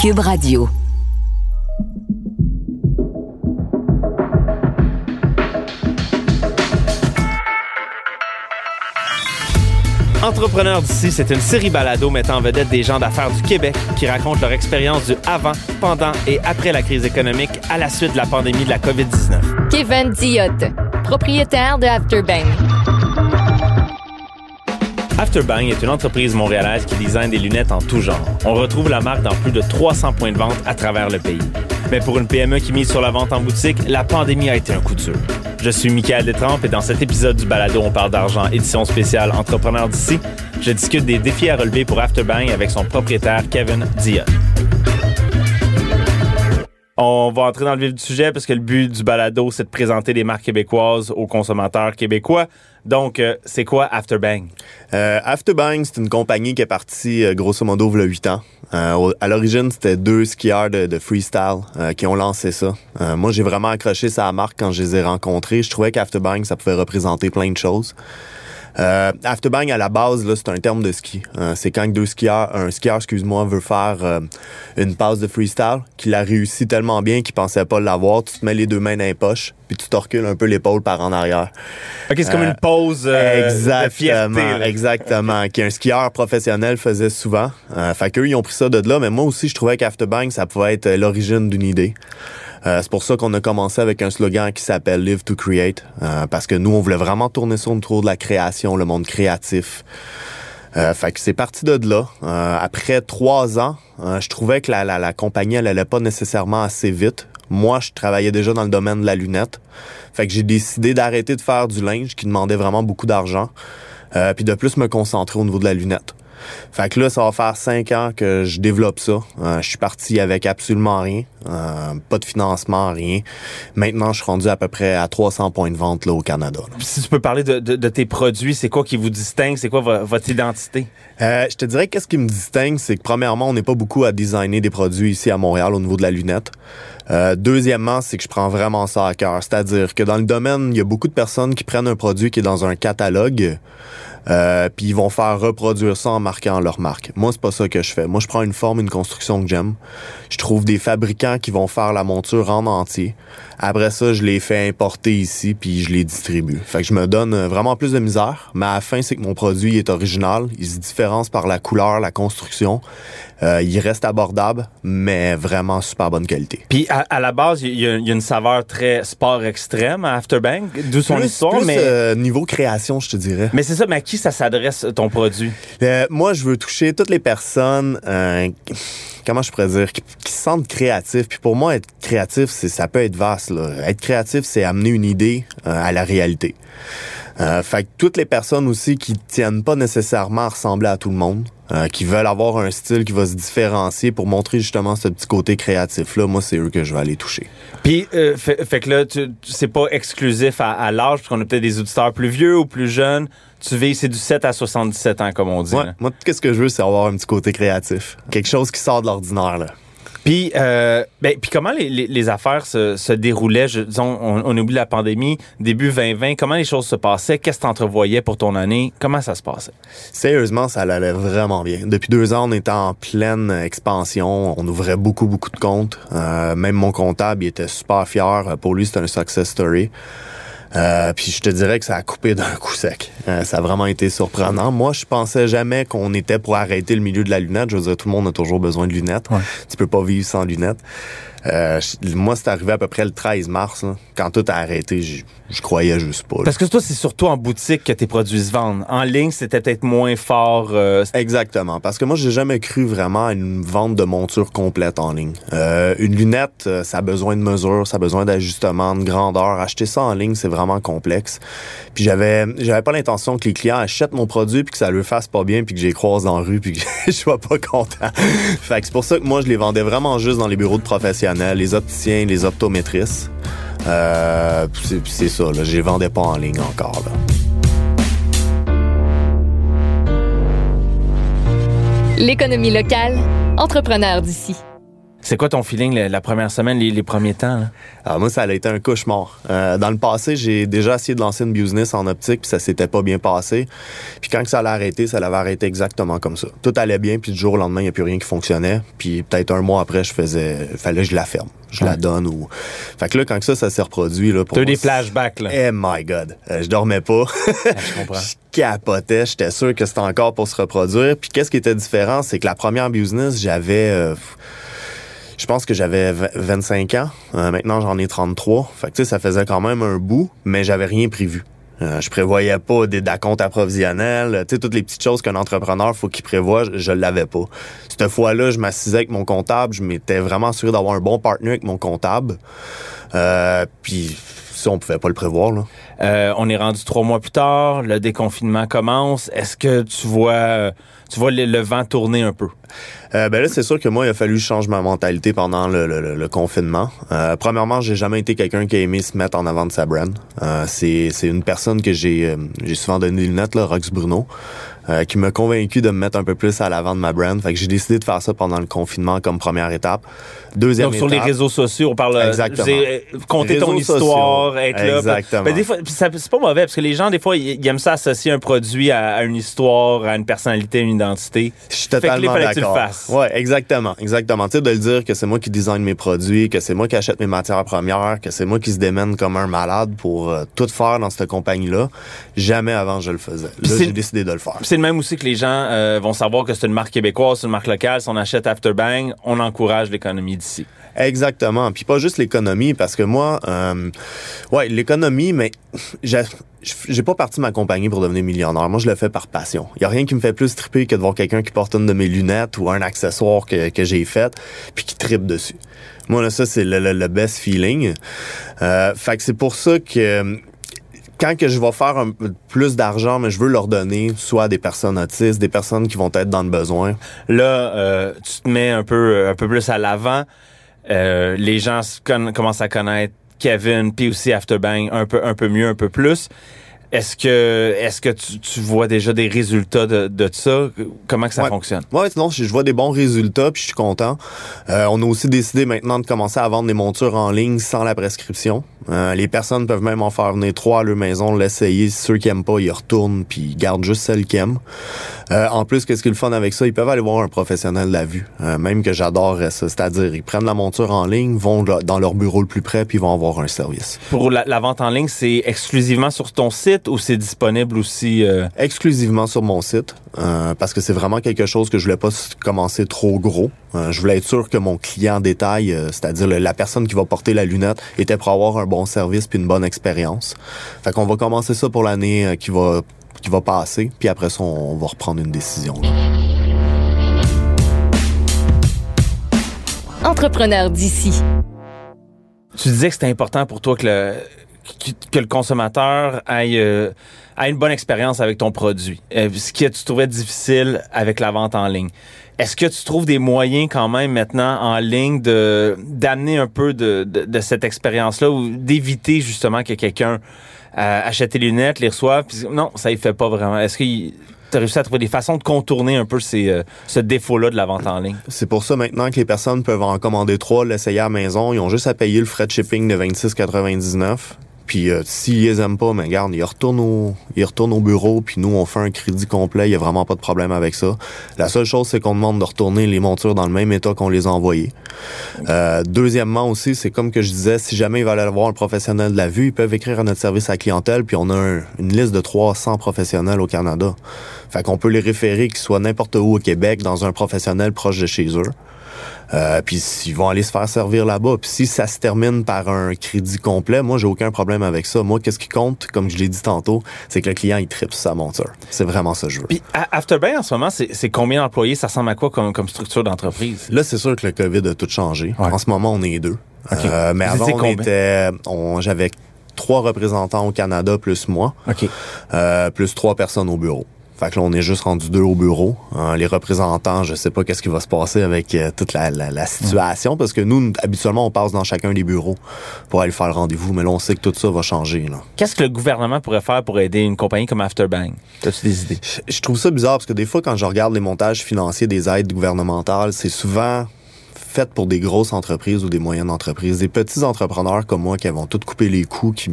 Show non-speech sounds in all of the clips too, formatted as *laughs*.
Cube Radio. Entrepreneurs d'ici, c'est une série balado mettant en vedette des gens d'affaires du Québec qui racontent leur expérience du avant, pendant et après la crise économique à la suite de la pandémie de la COVID-19. Kevin Diot, propriétaire de Afterbank. Afterbang est une entreprise montréalaise qui design des lunettes en tout genre. On retrouve la marque dans plus de 300 points de vente à travers le pays. Mais pour une PME qui mise sur la vente en boutique, la pandémie a été un coup dur. Je suis Michael Détrempe et dans cet épisode du balado On parle d'argent, édition spéciale Entrepreneurs d'ici, je discute des défis à relever pour Afterbang avec son propriétaire Kevin Diot. On va entrer dans le vif du sujet parce que le but du balado, c'est de présenter des marques québécoises aux consommateurs québécois. Donc, euh, c'est quoi Afterbang? Euh, Afterbang, c'est une compagnie qui est partie euh, grosso modo il y a 8 ans. Euh, à l'origine, c'était deux skieurs de, de freestyle qui ont lancé ça. Moi, j'ai vraiment accroché ça à la marque quand je les ai rencontrés. Je trouvais qu'Afterbang, ça pouvait représenter plein de choses. Euh, afterbang à la base là, c'est un terme de ski. Euh, c'est quand deux skieurs, un skieur, excuse-moi, veut faire euh, une passe de freestyle, qu'il a réussi tellement bien qu'il pensait pas l'avoir. Tu te mets les deux mains dans les poches, puis tu te recules un peu l'épaule par en arrière. OK, c'est comme Euh, une pause euh, de exactement, fierté. là. exactement. Qu'un skieur professionnel faisait souvent. Euh, fait qu'eux, ils ont pris ça de là, mais moi aussi, je trouvais qu'Afterbang, ça pouvait être l'origine d'une idée. Euh, c'est pour ça qu'on a commencé avec un slogan qui s'appelle Live to Create, euh, parce que nous, on voulait vraiment tourner ça autour de la création, le monde créatif. Euh, fait que c'est parti de là. Euh, après trois ans, je trouvais que la, la, la compagnie, elle allait pas nécessairement assez vite. Moi, je travaillais déjà dans le domaine de la lunette. Fait que j'ai décidé d'arrêter de faire du linge qui demandait vraiment beaucoup d'argent. Euh, puis de plus me concentrer au niveau de la lunette. Fait que là, ça va faire cinq ans que je développe ça. Euh, je suis parti avec absolument rien. Euh, pas de financement, rien. Maintenant, je suis rendu à peu près à 300 points de vente là, au Canada. là. Si tu peux parler de, de- de tes produits, c'est quoi qui vous distingue? C'est quoi vo- votre identité? Euh, je te dirais qu'est-ce qui me distingue, c'est que premièrement, on n'est pas beaucoup à designer des produits ici à Montréal au niveau de la lunette. Euh, deuxièmement, c'est que je prends vraiment ça à cœur. C'est-à-dire que dans le domaine, il y a beaucoup de personnes qui prennent un produit qui est dans un catalogue, euh, puis ils vont faire reproduire ça en marquant leur marque. Moi, c'est pas ça que je fais. Moi, je prends une forme, une construction que j'aime. Je trouve des fabricants qui vont faire la monture en entier. Après ça, je les fais importer ici, puis je les distribue. Fait que je me donne euh, vraiment plus de misère, mais à la fin, c'est que mon produit est original. Il se différencie par la couleur, la construction. Euh, il reste abordable, mais vraiment super bonne qualité. Puis à, à la base, il y, a il y a une saveur très sport extrême à Afterbang, d'où son Plus- histoire, plus, mais... euh, niveau création, je te dirais. Mais c'est ça, mais à qui ça s'adresse ton produit? Euh, moi, je veux toucher toutes les personnes, euh, comment je pourrais dire, qui, qui se sentent créatifs. Puis pour moi, être créatif, c'est ça peut être vaste. Être créatif, c'est amener une idée euh, à la réalité. Euh, fait que toutes les personnes aussi qui tiennent pas nécessairement à ressembler à tout le monde, euh, qui veulent avoir un style qui va se différencier pour montrer justement ce petit côté créatif-là, moi, c'est eux que je vais aller toucher. Puis, euh, fait, fait que là, tu, c'est pas exclusif à, à l'âge, parce qu'on a peut-être des auditeurs plus vieux ou plus jeunes. Tu vis, c'est du 7 à 77 ans, comme on dit. Ouais, moi, qu'est-ce que je veux, c'est avoir un petit côté créatif. Quelque chose qui sort de l'ordinaire, là. Puis, euh, ben, puis comment les, les- les affaires se, se déroulaient? Je, disons, on, on oublie la pandémie, début 2020. Comment les choses se passaient? Qu'est-ce que tu entrevoyais pour ton année? Comment ça se passait? Sérieusement, ça allait vraiment bien. Depuis deux ans, on était en pleine expansion. On ouvrait beaucoup, beaucoup de comptes. Euh, même mon comptable, il était super fier. Pour lui, c'était un success story. Euh, puis je te dirais que ça a coupé d'un coup sec. Euh, ça a vraiment été surprenant. Moi, je pensais jamais qu'on était pour arrêter le milieu de la lunette. Je veux dire, tout le monde a toujours besoin de lunettes. Tu peux pas vivre sans lunettes. Euh, moi, c'est arrivé à peu près le 13 mars. là. Quand tout a arrêté, je, croyais juste pas. là. Parce que toi, c'est surtout en boutique que tes produits se vendent. En ligne, c'était peut-être moins fort. euh, Exactement, parce que moi j'ai jamais cru vraiment à une vente de monture complète en ligne. Euh, une lunette, ça a besoin de mesures, ça a besoin d'ajustements, de grandeur. Acheter ça en ligne, c'est vraiment complexe. Puis j'avais, j'avais pas l'intention que les clients achètent mon produit puis que ça leur fasse pas bien puis que j'ai croise dans la rue puis que *laughs* je sois pas content. fait que c'est pour ça que moi je les vendais vraiment juste dans les bureaux de professionnels, les opticiens, les optométristes. Euh, c'est, ça, là, je les vendais pas en ligne encore. L'économie locale, entrepreneur d'ici. C'est quoi ton feeling la, la première semaine, les, les premiers temps? Là? Alors moi, ça a été un cauchemar. Euh, dans le passé, j'ai déjà essayé de lancer une business en optique, puis ça s'était pas bien passé. Puis quand que ça allait arrêter, ça l'avait arrêté exactement comme ça. Tout allait bien, puis du jour au lendemain, il n'y a plus rien qui fonctionnait. Puis peut-être un mois après, je faisais, fallait que je la ferme, je la donne ou. Fait que là, quand que ça, ça s'est reproduit là pour T'as eu des flashbacks, là. Eh my God, Euh, je dormais pas. je comprends. *laughs* Je capotais, j'étais sûr que c'était encore pour se reproduire. Puis qu'est-ce qui était différent, c'est que la première business, j'avais, euh, je pense que j'avais v- 25 ans. Euh, maintenant, j'en ai 33. Fait que tu sais, ça faisait quand même un bout, mais j'avais rien prévu. Euh, je prévoyais pas des comptes approvisionnels, tu sais toutes les petites choses qu'un entrepreneur faut qu'il prévoit, je, je l'avais pas. Cette fois-là, je m'assisais avec mon comptable, je m'étais vraiment assuré d'avoir un bon partenaire avec mon comptable. Euh, puis ça, on pouvait pas le prévoir là. Euh, on est rendu trois mois plus tard, le déconfinement commence. Est-ce que tu vois, tu vois le, le vent tourner un peu? Euh, ben là, c'est sûr que moi, il a fallu que je change ma mentalité pendant le, le- le- le confinement. Euh, premièrement, j'ai jamais été quelqu'un qui a aimé se mettre en avant de sa brand. Euh, c'est, c'est une personne que j'ai, euh, j'ai souvent donné le net, là, Rox Bruno, euh, qui m'a convaincu de me mettre un peu plus à l'avant de ma brand. Fait que j'ai décidé de faire ça pendant le confinement comme première étape. Deuxième Donc, sur les étape- réseaux sociaux, on parle euh, Exactement. euh, compter ton Réseaux histoire, sociaux. être là. Exactement. Ben, des fois, c'est pas mauvais parce que les gens, des fois, ils, aiment ça associer un produit à, à une histoire, à une personnalité, à une identité. Je suis totalement d'accord. Ouais, exactement, exactement. Tu sais, de le dire que c'est moi qui design mes produits, que c'est moi qui achète mes matières premières, que c'est moi qui se démène comme un malade pour euh, tout faire dans cette compagnie-là. Jamais avant je le faisais. Là, j'ai décidé de le faire. C'est le même aussi que les gens euh, vont savoir que c'est une marque québécoise, c'est une marque locale. Si on achète Afterbang, on encourage l'économie d'ici. Exactement. Puis pas juste l'économie, parce que moi, euh, ouais, l'économie, mais j'ai pas parti ma compagnie pour devenir millionnaire. Moi, je le fais par passion. Il y a rien qui me fait plus triper que de voir quelqu'un qui porte une de mes lunettes ou un accessoire que, que j'ai fait, puis qui tripe dessus. Moi, là, ça, c'est le, le, le best feeling. Euh, fait que c'est pour ça que quand que je vais faire un, plus d'argent, mais je veux leur donner soit des personnes autistes, des personnes qui vont être dans le besoin. Là, euh, tu te mets un peu, un peu plus à l'avant. Euh, les gens commencent à connaître Kevin, puis aussi Afterbang un peu, un peu mieux, un peu plus. Est-ce que, est-ce que tu, tu vois déjà des résultats de, de ça? Comment que ça Ouais. fonctionne? Ouais, sinon, je je vois des bons résultats, puis je suis content. Euh, on a aussi décidé maintenant de commencer à vendre des montures en ligne sans la prescription. Euh, les personnes peuvent même en faire venir trois à leur maison, l'essayer. Ceux qui aiment pas, ils retournent, puis ils gardent juste celles qui aiment. Euh, en plus, qu'est-ce qui est le fun avec ça? Ils peuvent aller voir un professionnel de la vue, euh, même que j'adorerais ça. C'est-à-dire, ils prennent la monture en ligne, vont dans leur bureau le plus près, puis ils vont avoir un service. Pour la, la vente en ligne, c'est exclusivement sur ton site ou c'est disponible aussi? euh, exclusivement sur mon site euh, parce que c'est vraiment quelque chose que je voulais pas commencer trop gros. Euh, je voulais être sûr que mon client détail, euh, c'est-à-dire la personne qui va porter la lunette, était pour avoir un bon service puis une bonne expérience. Fait qu'on va commencer ça pour l'année qui va qui va passer, puis après ça on, on va reprendre une décision. là. Entrepreneur d'ici. Tu disais que c'était important pour toi que le, que, que le consommateur aille, euh, ait une bonne expérience avec ton produit. Euh, ce que tu trouvais difficile avec la vente en ligne. Est-ce que tu trouves des moyens quand même maintenant en ligne de d'amener un peu de, de, cette expérience-là ou d'éviter justement que quelqu'un euh, achète tes lunettes, les reçoive, puis non, ça y fait pas vraiment. Est-ce que tu as réussi à trouver des façons de contourner un peu ces, euh, ce défaut-là de la vente en ligne? C'est pour ça maintenant que les personnes peuvent en commander trois, l'essayer à la maison. Ils ont juste à payer le frais de shipping de 26,99. Puis euh, s'ils les aiment pas, mais regarde, ils retournent au, ils retournent au bureau, puis nous on fait un crédit complet, il y a vraiment pas de problème avec ça. La seule chose c'est qu'on demande de retourner les montures dans le même état qu'on les a envoyées. Euh, deuxièmement aussi, c'est comme que je disais, si jamais ils veulent aller voir un professionnel de la vue, ils peuvent écrire à notre service à clientèle, puis on a un- une liste de 300 professionnels au Canada. Fait qu'on peut les référer qu'ils soient n'importe où au Québec dans un professionnel proche de chez eux. Euh, puis ils vont aller se faire servir là-bas. Puis si ça se termine par un crédit complet, moi j'ai aucun problème avec ça. Moi, qu'est-ce qui compte, comme je l'ai dit tantôt, c'est que le client il tripe sur sa monture. C'est vraiment ça que je veux. Puis Afterbang en ce moment, c'est combien d'employés? Ça ressemble à quoi comme, comme structure d'entreprise? Là, c'est sûr que le COVID a tout changé. Ouais. En ce moment, on est deux. OK. Euh, mais avant, on était, on, j'avais trois représentants au Canada plus moi, euh, plus trois personnes au bureau. Fait que là, on est juste rendu deux au bureau. Euh, les représentants, je sais pas qu'est-ce qui va se passer avec euh, toute la, la, la situation, parce que nous, habituellement, on passe dans chacun des bureaux pour aller faire le rendez-vous, mais là, on sait que tout ça va changer. Qu'est-ce que le gouvernement pourrait faire pour aider une compagnie comme Afterbang? As-tu des idées? Je trouve ça bizarre parce que des fois, quand je regarde les montages financiers des aides gouvernementales, c'est souvent faite pour des grosses entreprises ou des moyennes entreprises. Des petits entrepreneurs comme moi qui vont tout couper les coûts, qui,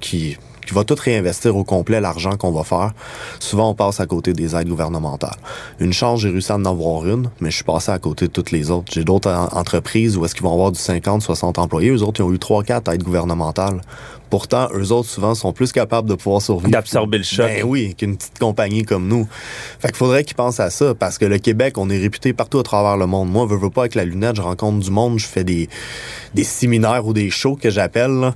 qui qui va tout réinvestir au complet l'argent qu'on va faire, souvent on passe à côté des aides gouvernementales. Une chance, j'ai réussi à en avoir une, mais je suis passé à côté de toutes les autres. J'ai d'autres entreprises où est-ce qu'ils vont avoir du 50, 60 employés. Eux autres, ils ont eu 3, 4 aides gouvernementales. Pourtant, eux autres, souvent, sont plus capables de pouvoir survivre. D'absorber le choc. Ben oui, qu'une petite compagnie comme nous. Fait qu'il faudrait qu'ils pensent à ça, parce que le Québec, on est réputé partout à travers le monde. Moi, je veux pas avec la lunette, je rencontre du monde, je fais des, des séminaires ou des shows que j'appelle,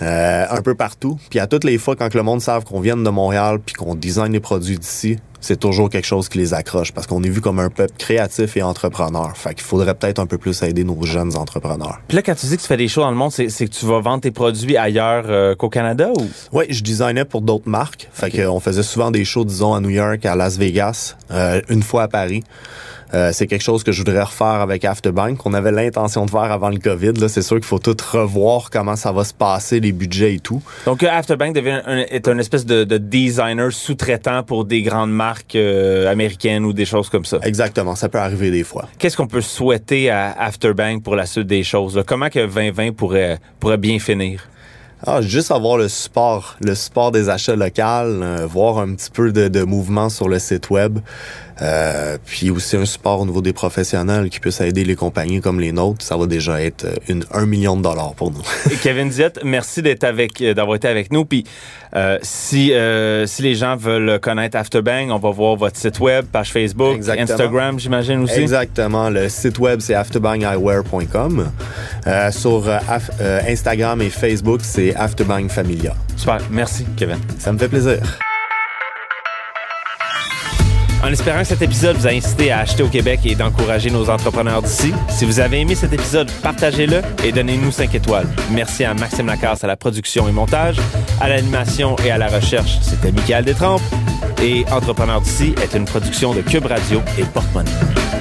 euh, un peu partout. Puis à toutes les fois, quand le monde savent qu'on vient de Montréal puis qu'on design les produits d'ici, c'est toujours quelque chose qui les accroche parce qu'on est vu comme un peuple créatif et entrepreneur. Fait qu'il faudrait peut-être un peu plus aider nos jeunes entrepreneurs. Puis là, quand tu dis que tu fais des shows dans le monde, c'est, que tu vas vendre tes produits ailleurs euh, qu'au Canada ou? Oui, je designais pour d'autres marques. Fait qu'on faisait souvent des shows, disons, à New York, à Las Vegas, euh, une fois à Paris. Euh, c'est quelque chose que je voudrais refaire avec Afterbank, qu'on avait l'intention de faire avant le COVID. Là, c'est sûr qu'il faut tout revoir comment ça va se passer, les budgets et tout. Donc, euh, Afterbank devient est un espèce de, designer sous-traitant pour des grandes marques euh, américaines ou des choses comme ça. Exactement, ça peut arriver des fois. Qu'est-ce qu'on peut souhaiter à Afterbank pour la suite des choses? Comment que 2020 pourrait, pourrait bien finir? Ah, juste avoir le support, le support des achats locaux, voir un petit peu de, de mouvement sur le site web. Euh, puis aussi un support au niveau des professionnels qui puisse aider les compagnies comme les nôtres, ça va déjà être une, un million de dollars pour nous. Kevin Diet, merci d'être avec, d'avoir été avec nous. Puis euh, si euh, si les gens veulent connaître Afterbang, on va voir votre site web, page Facebook, Instagram, j'imagine aussi. Exactement. Le site web c'est afterbangeyewear.com. Euh, sur Instagram et Facebook c'est Afterbang Familia. Super. Merci, Kevin. Ça me fait plaisir. En espérant que cet épisode vous a incité à acheter au Québec et d'encourager nos entrepreneurs d'ici, si vous avez aimé cet épisode, partagez-le et donnez-nous 5 étoiles. Merci à Maxime Lacasse à la production et montage, à l'animation et à la recherche. C'était Michael Détrempe et Entrepreneur d'ici est une production de Cube Radio et Porte-Monnaie.